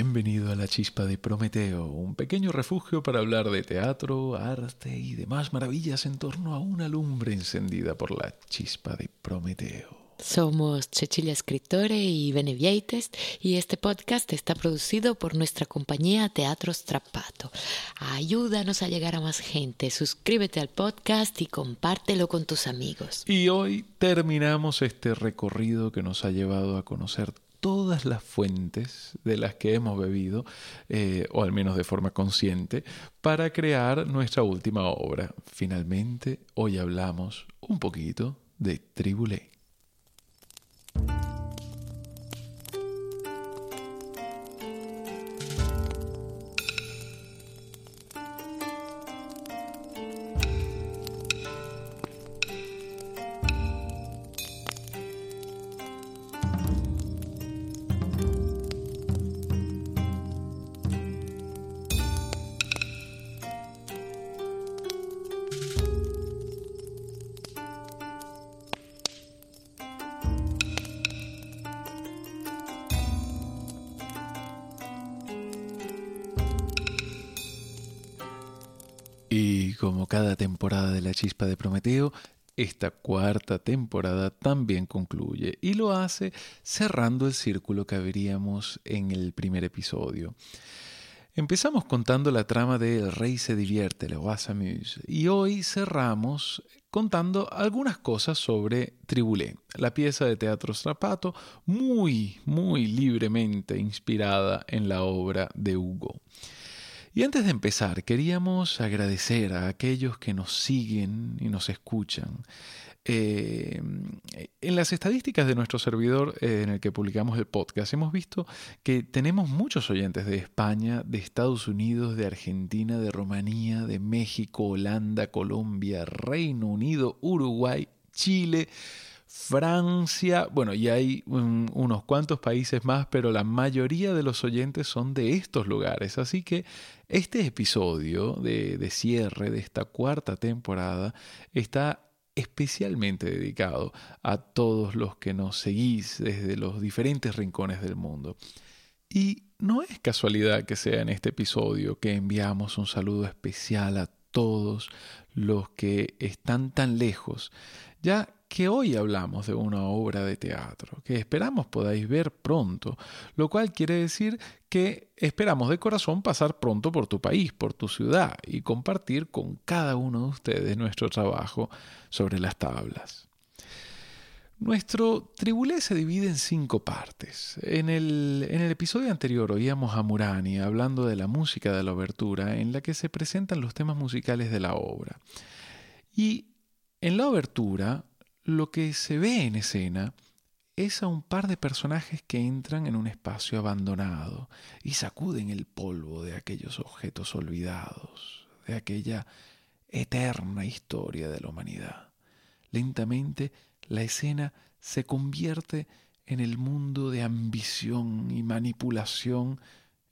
Bienvenido a la Chispa de Prometeo, un pequeño refugio para hablar de teatro, arte y demás maravillas en torno a una lumbre encendida por la Chispa de Prometeo. Somos Cecilia Escritore y Benevieites y este podcast está producido por nuestra compañía Teatro Strappato. Ayúdanos a llegar a más gente, suscríbete al podcast y compártelo con tus amigos. Y hoy terminamos este recorrido que nos ha llevado a conocer todas las fuentes de las que hemos bebido, eh, o al menos de forma consciente, para crear nuestra última obra. Finalmente, hoy hablamos un poquito de Tribulé. Cada temporada de La Chispa de Prometeo, esta cuarta temporada también concluye y lo hace cerrando el círculo que abríamos en el primer episodio. Empezamos contando la trama de El Rey se divierte, Le Roi s'amuse, y hoy cerramos contando algunas cosas sobre Tribulé, la pieza de teatro Strapato muy, muy libremente inspirada en la obra de Hugo. Y antes de empezar, queríamos agradecer a aquellos que nos siguen y nos escuchan. Eh, en las estadísticas de nuestro servidor eh, en el que publicamos el podcast, hemos visto que tenemos muchos oyentes de España, de Estados Unidos, de Argentina, de Rumanía, de México, Holanda, Colombia, Reino Unido, Uruguay, Chile, Francia, bueno, y hay unos cuantos países más, pero la mayoría de los oyentes son de estos lugares. Así que este episodio de, de cierre de esta cuarta temporada está especialmente dedicado a todos los que nos seguís desde los diferentes rincones del mundo. Y no es casualidad que sea en este episodio que enviamos un saludo especial a todos los que están tan lejos, ya que hoy hablamos de una obra de teatro que esperamos podáis ver pronto, lo cual quiere decir que esperamos de corazón pasar pronto por tu país, por tu ciudad y compartir con cada uno de ustedes nuestro trabajo sobre las tablas. Nuestro tribulé se divide en cinco partes. En el, en el, episodio anterior oíamos a Murani hablando de la música de la obertura en la que se presentan los temas musicales de la obra. Y en la obertura lo que se ve en escena es a un par de personajes que entran en un espacio abandonado y sacuden el polvo de aquellos objetos olvidados, de aquella eterna historia de la humanidad. Lentamente la escena se convierte en el mundo de ambición y manipulación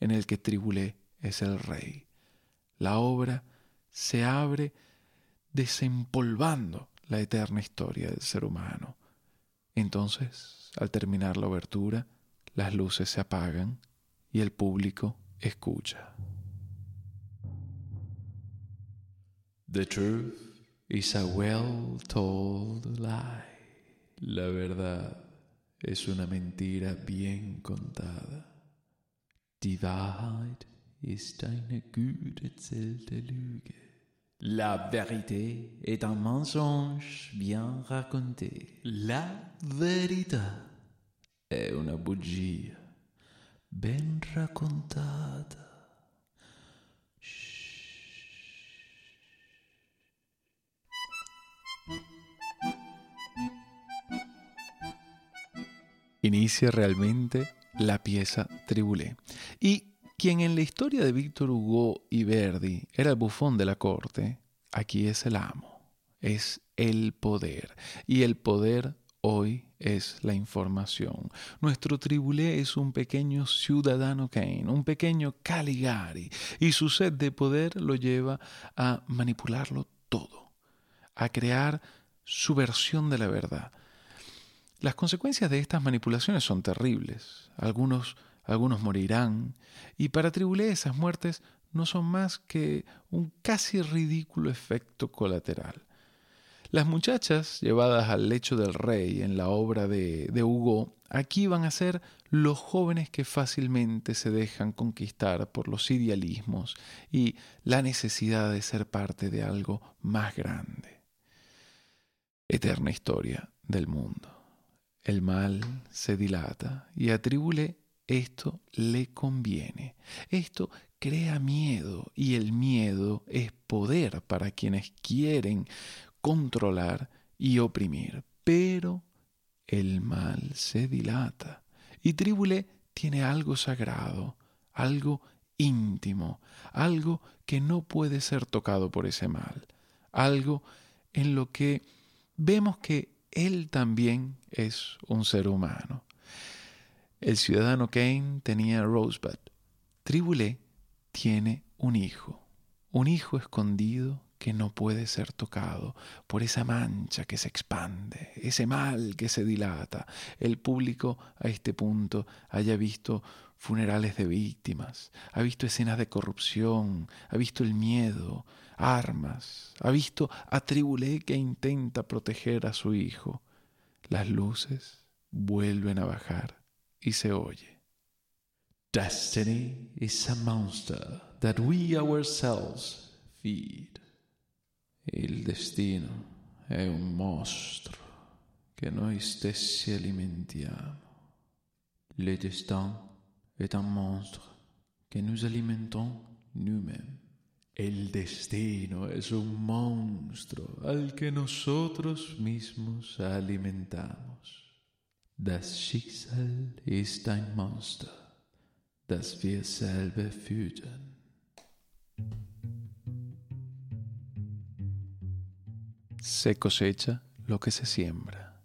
en el que Tribulé es el rey. La obra se abre desempolvando la eterna historia del ser humano. Entonces, al terminar la obertura, las luces se apagan y el público escucha. The truth is a well told lie. La verdad es una mentira bien contada. La vérité est un mensonge bien raconté. La verità è una bugia ben raccontata. Inicia realmente la pieza Tribulé. Y quien en la historia de Víctor Hugo y Verdi era el bufón de la corte, aquí es el amo, es el poder. Y el poder hoy es la información. Nuestro tribulé es un pequeño ciudadano Kane, un pequeño Caligari, y su sed de poder lo lleva a manipularlo todo, a crear su versión de la verdad. Las consecuencias de estas manipulaciones son terribles. Algunos algunos morirán, y para Tribulé esas muertes no son más que un casi ridículo efecto colateral. Las muchachas llevadas al lecho del rey en la obra de, de, Hugo aquí van a ser los jóvenes que fácilmente se dejan conquistar por los idealismos y la necesidad de ser parte de algo más grande. Eterna historia del mundo. El mal se dilata y a Tribulé esto le conviene. Esto crea miedo y el miedo es poder para quienes quieren controlar y oprimir. Pero el mal se dilata y Tribulé tiene algo sagrado, algo íntimo, algo que no puede ser tocado por ese mal, algo en lo que vemos que él también es un ser humano. El ciudadano Kane tenía Rosebud. Tribulé tiene un hijo, un hijo escondido que no puede ser tocado por esa mancha que se expande, ese mal que se dilata. El público a este punto haya visto funerales de víctimas, ha visto escenas de corrupción, ha visto el miedo, armas, ha visto a Tribulé que intenta proteger a su hijo. Las luces vuelven a bajar y se oye. Destiny is a monster that we ourselves feed. Il destino è un mostro che noi stessi alimentiamo. Le destin est un monstre que nous alimentons nous-mêmes. El destino es un monstruo al que nosotros mismos alimentamos. Das Schicksal ist ein Monster, das wir selber füttern. Se cosecha lo que se siembra.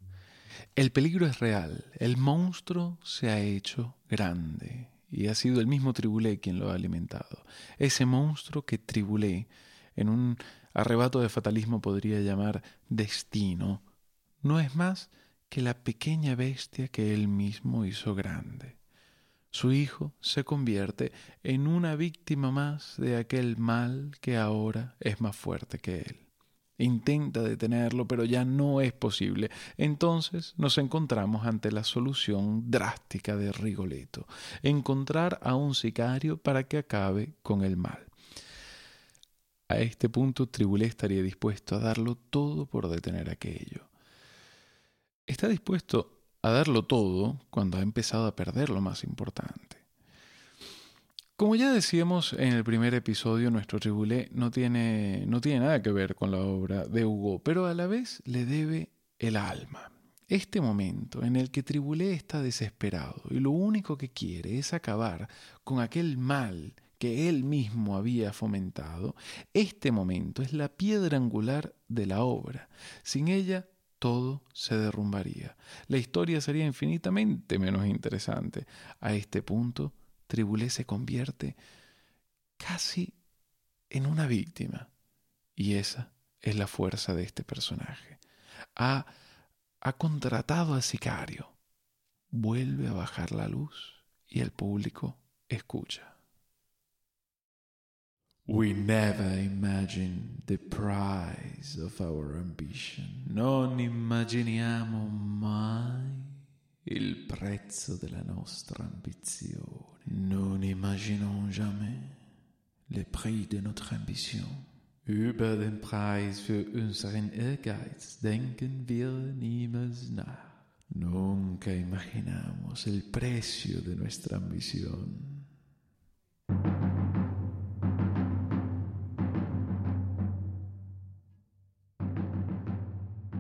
El peligro es real, el monstruo se ha hecho grande y ha sido el mismo Tribulé quien lo ha alimentado. Ese monstruo que Tribulé, en un arrebato de fatalismo podría llamar destino, no es más que la pequeña bestia que él mismo hizo grande. Su hijo se convierte en una víctima más de aquel mal que ahora es más fuerte que él. Intenta detenerlo, pero ya no es posible. Entonces nos encontramos ante la solución drástica de Rigoletto, encontrar a un sicario para que acabe con el mal. A este punto Tribulé estaría dispuesto a darlo todo por detener aquello. Está dispuesto a darlo todo cuando ha empezado a perder lo más importante. Como ya decíamos en el primer episodio, nuestro Tribulé no tiene, no tiene nada que ver con la obra de Hugo, pero a la vez le debe el alma. Este momento en el que Tribulé está desesperado y lo único que quiere es acabar con aquel mal que él mismo había fomentado, este momento es la piedra angular de la obra. Sin ella todo se derrumbaría. La historia sería infinitamente menos interesante. A este punto, Tribulé se convierte casi en una víctima. Y esa es la fuerza de este personaje. Ha, ha contratado al sicario. Vuelve a bajar la luz y el público escucha. We never imagine the price of our ambition. Non immaginiamo mai il prezzo della nostra ambizione. Nous n'imaginons jamais le prix de notre ambition. Über den Preis für unseren Ehrgeiz denken wir niemals nach. Nunca imaginamos el precio de nuestra ambición.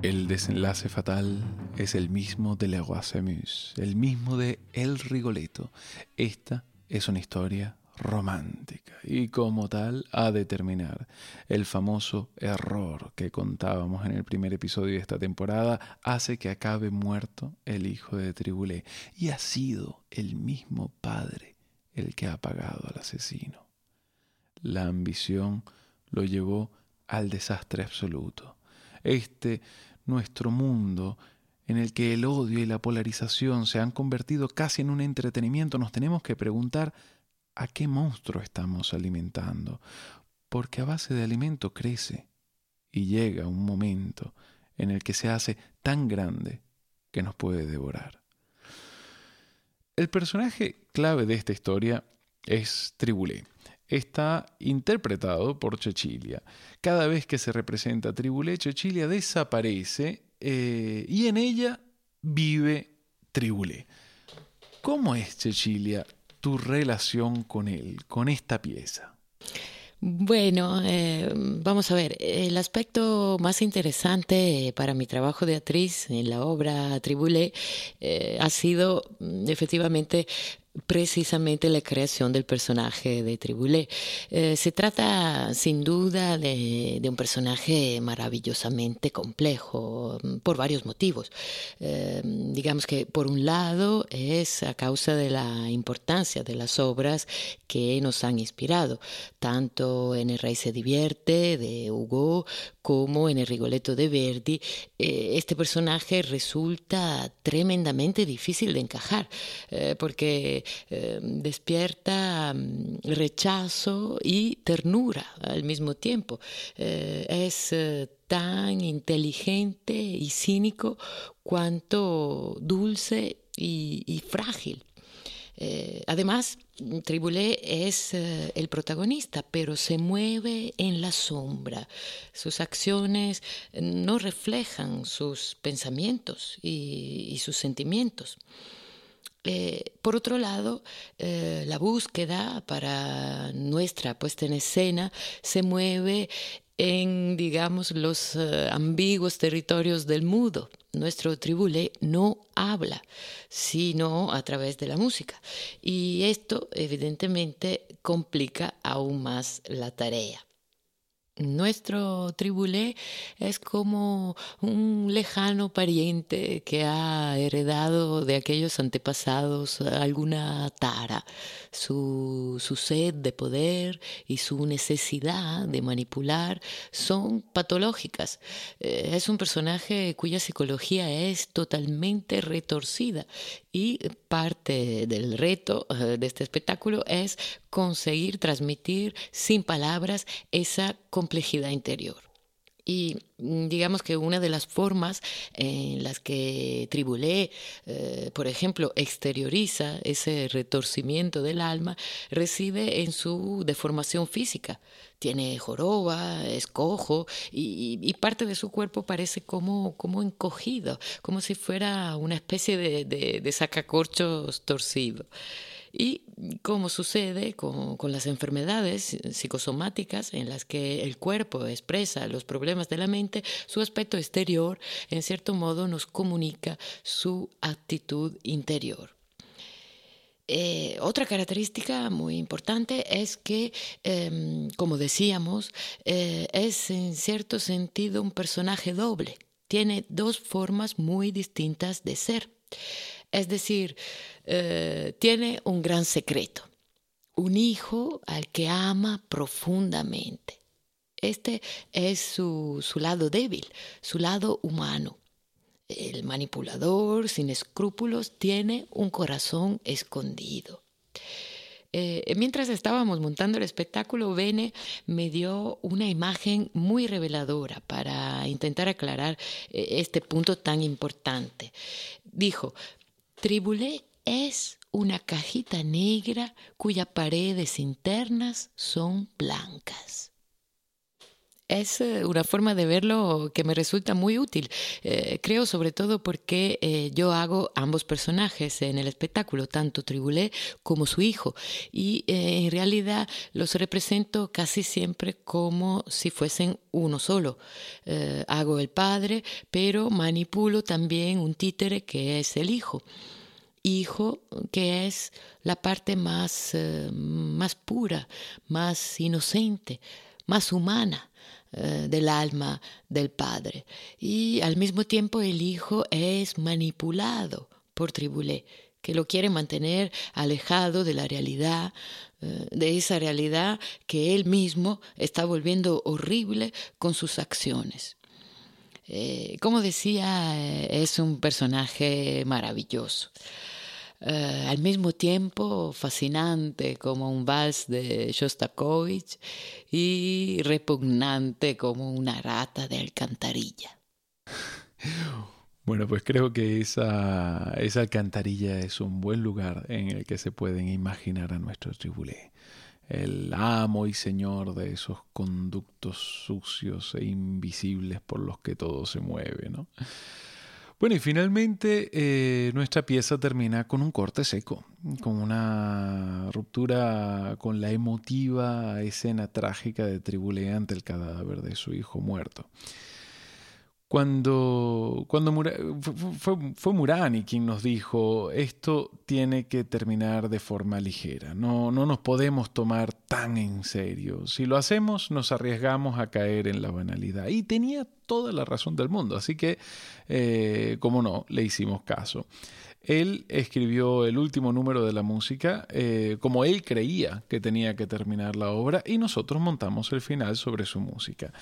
El desenlace fatal es el mismo de Le Roi el mismo de El Rigoletto. Esta es una historia romántica y como tal ha de terminar. El famoso error que contábamos en el primer episodio de esta temporada hace que acabe muerto el hijo de Tribulé y ha sido el mismo padre el que ha pagado al asesino. La ambición lo llevó al desastre absoluto. Este nuestro mundo en el que el odio y la polarización se han convertido casi en un entretenimiento, nos tenemos que preguntar a qué monstruo estamos alimentando, porque a base de alimento crece y llega un momento en el que se hace tan grande que nos puede devorar. El personaje clave de esta historia es Tribulé. Está interpretado por Chechilia. Cada vez que se representa Tribulé, Chechilia desaparece eh, y en ella vive Tribulé. ¿Cómo es, Chechilia, tu relación con él, con esta pieza? Bueno, eh, vamos a ver, el aspecto más interesante para mi trabajo de actriz en la obra Tribulé eh, ha sido mm, efectivamente precisamente la creación del personaje de Tribulé. Eh, se trata sin duda de, un personaje maravillosamente complejo mm, por varios motivos. Eh, digamos que por un lado es a causa de la importancia de las obras que nos han inspirado, tanto en El Rey se divierte de Hugo como en El Rigoletto de Verdi. Eh, este personaje resulta tremendamente difícil de encajar porque eh, despierta mm, rechazo y ternura al mismo tiempo. Eh, es eh, tan inteligente y cínico cuanto dulce y, frágil. además, Tribulé es el protagonista, pero se mueve en la sombra. Sus acciones no reflejan sus pensamientos y sus sentimientos. Eh, por otro lado, eh, la búsqueda para nuestra puesta en escena se mueve en, digamos, los eh, ambiguos territorios del mudo. Nuestro tribulé no habla, sino a través de la música. Y esto, evidentemente, complica aún más la tarea. Nuestro tribulé es como un lejano pariente que ha heredado de aquellos antepasados alguna tara, su, sed de poder y su necesidad de manipular son patológicas. Eh, es un personaje cuya psicología es totalmente retorcida y parte del reto eh, de este espectáculo es conseguir transmitir sin palabras esa complejidad interior. Y mm, digamos que una de las formas en las que Tribulé, eh, por ejemplo, exterioriza ese retorcimiento del alma, reside en su deformación física. Tiene joroba, es cojo y, parte de su cuerpo parece como, como encogido, como si fuera una especie de, de sacacorchos torcido. Y como sucede con, las enfermedades psicosomáticas en las que el cuerpo expresa los problemas de la mente, su aspecto exterior en cierto modo nos comunica su actitud interior. Eh, otra característica muy importante es que, em, como decíamos, eh, es en cierto sentido un personaje doble. Tiene dos formas muy distintas de ser. Es decir, eh, tiene un gran secreto, un hijo al que ama profundamente. Este es su, lado débil, su lado humano. El manipulador sin escrúpulos tiene un corazón escondido. Eh, mientras estábamos montando el espectáculo, Bene me dio una imagen muy reveladora para intentar aclarar eh, este punto tan importante. Dijo, Tribulé es una cajita negra cuyas paredes internas son blancas. Es eh, una forma de verlo que me resulta muy útil. Eh, creo sobre todo porque eh, yo hago ambos personajes en el espectáculo, tanto Tribulé como su hijo, y en realidad los represento casi siempre como si fuesen uno solo. hago el padre, pero manipulo también un títere que es el hijo hijo, que es la parte más, más pura, más inocente, más humana eh, del alma del padre. Y al mismo tiempo el hijo es manipulado por Tribulé, que lo quiere mantener alejado de la realidad, eh, de esa realidad que él mismo está volviendo horrible con sus acciones. Eh, como decía, es un personaje maravilloso. Eh, al mismo tiempo fascinante como un vals de Shostakovich y repugnante como una rata de alcantarilla. Bueno, pues creo que esa, esa alcantarilla es un buen lugar en el que se pueden imaginar a nuestro tribulé el amo y señor de esos conductos sucios e invisibles por los que todo se mueve, ¿no? Bueno, y finalmente eh, nuestra pieza termina con un corte seco, con una ruptura con la emotiva escena trágica de Tribulé ante el cadáver de su hijo muerto. Cuando, cuando fue, fue, Murani quien nos dijo, esto tiene que terminar de forma ligera, no, no nos podemos tomar tan en serio. Si lo hacemos, nos arriesgamos a caer en la banalidad. Y tenía toda la razón del mundo, así que, eh, como no, le hicimos caso. Él escribió el último número de la música eh, como él creía que tenía que terminar la obra y nosotros montamos el final sobre su música.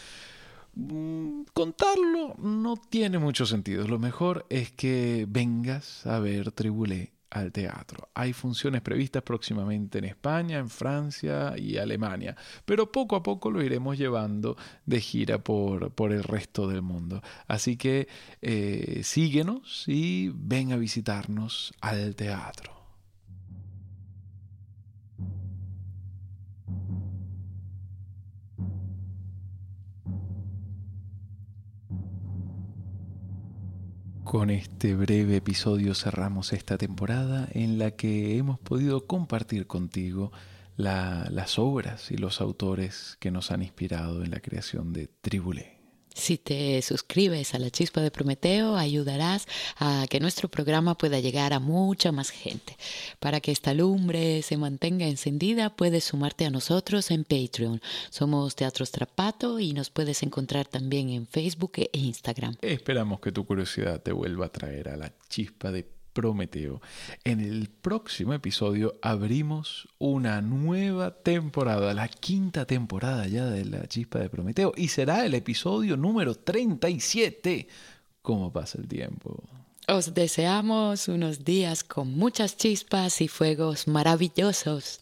Mm, contarlo no tiene mucho sentido. Lo mejor es que vengas a ver Tribulé al teatro. Hay funciones previstas próximamente en España, en Francia y Alemania, pero poco a poco lo iremos llevando de gira por, por el resto del mundo. Así que eh, síguenos y ven a visitarnos al teatro. Con este breve episodio cerramos esta temporada en la que hemos podido compartir contigo las obras y los autores que nos han inspirado en la creación de Tribulé. Si te suscribes a la chispa de Prometeo, ayudarás a que nuestro programa pueda llegar a mucha más gente. Para que esta lumbre se mantenga encendida, puedes sumarte a nosotros en Patreon. Somos Teatro Strapato y nos puedes encontrar también en Facebook e Instagram. Esperamos que tu curiosidad te vuelva a traer a la chispa de Prometeo. En el próximo episodio abrimos una nueva temporada, la quinta temporada ya de la chispa de Prometeo, y será el episodio número 37. ¿Cómo pasa el tiempo? Os deseamos unos días con muchas chispas y fuegos maravillosos.